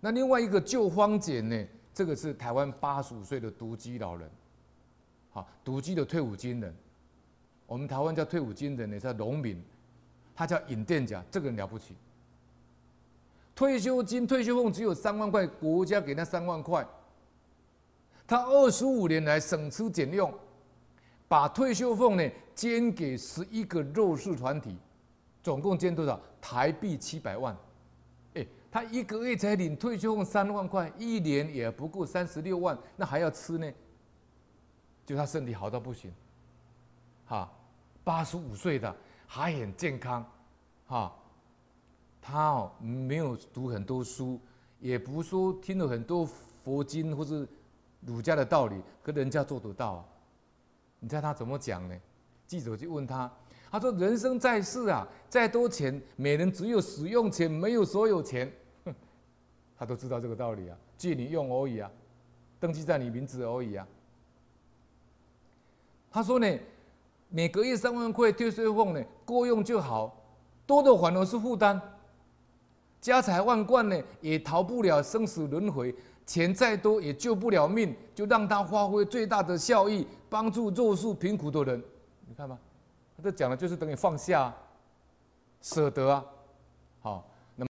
那另外一个救荒简呢？这个是台湾八十五岁的独居老人，好，独居的退伍军人，我们台湾叫退伍军人呢，叫农民，他叫尹店甲，这个人了不起。退休金、退休俸只有三万块，国家给他三万块，他二十五年来省吃俭用，把退休俸呢捐给十一个弱势团体，总共捐多少？台币七百万。他一个月才领退休金三万块，一年也不过三十六万，那还要吃呢？就他身体好到不行，哈，八十五岁的还很健康，哈，他哦没有读很多书，也不说听了很多佛经或是儒家的道理，可人家做得到啊。你猜他怎么讲呢？记者就问他。他说：“人生在世啊，再多钱，每人只有使用钱，没有所有权。他都知道这个道理啊，借你用而已啊，登记在你名字而已啊。”他说呢，每个月三万块退休俸呢，够用就好，多的反而是负担。家财万贯呢，也逃不了生死轮回。钱再多也救不了命，就让他发挥最大的效益，帮助弱势贫苦的人。你看吧。这讲的就是等于放下，舍得啊，好，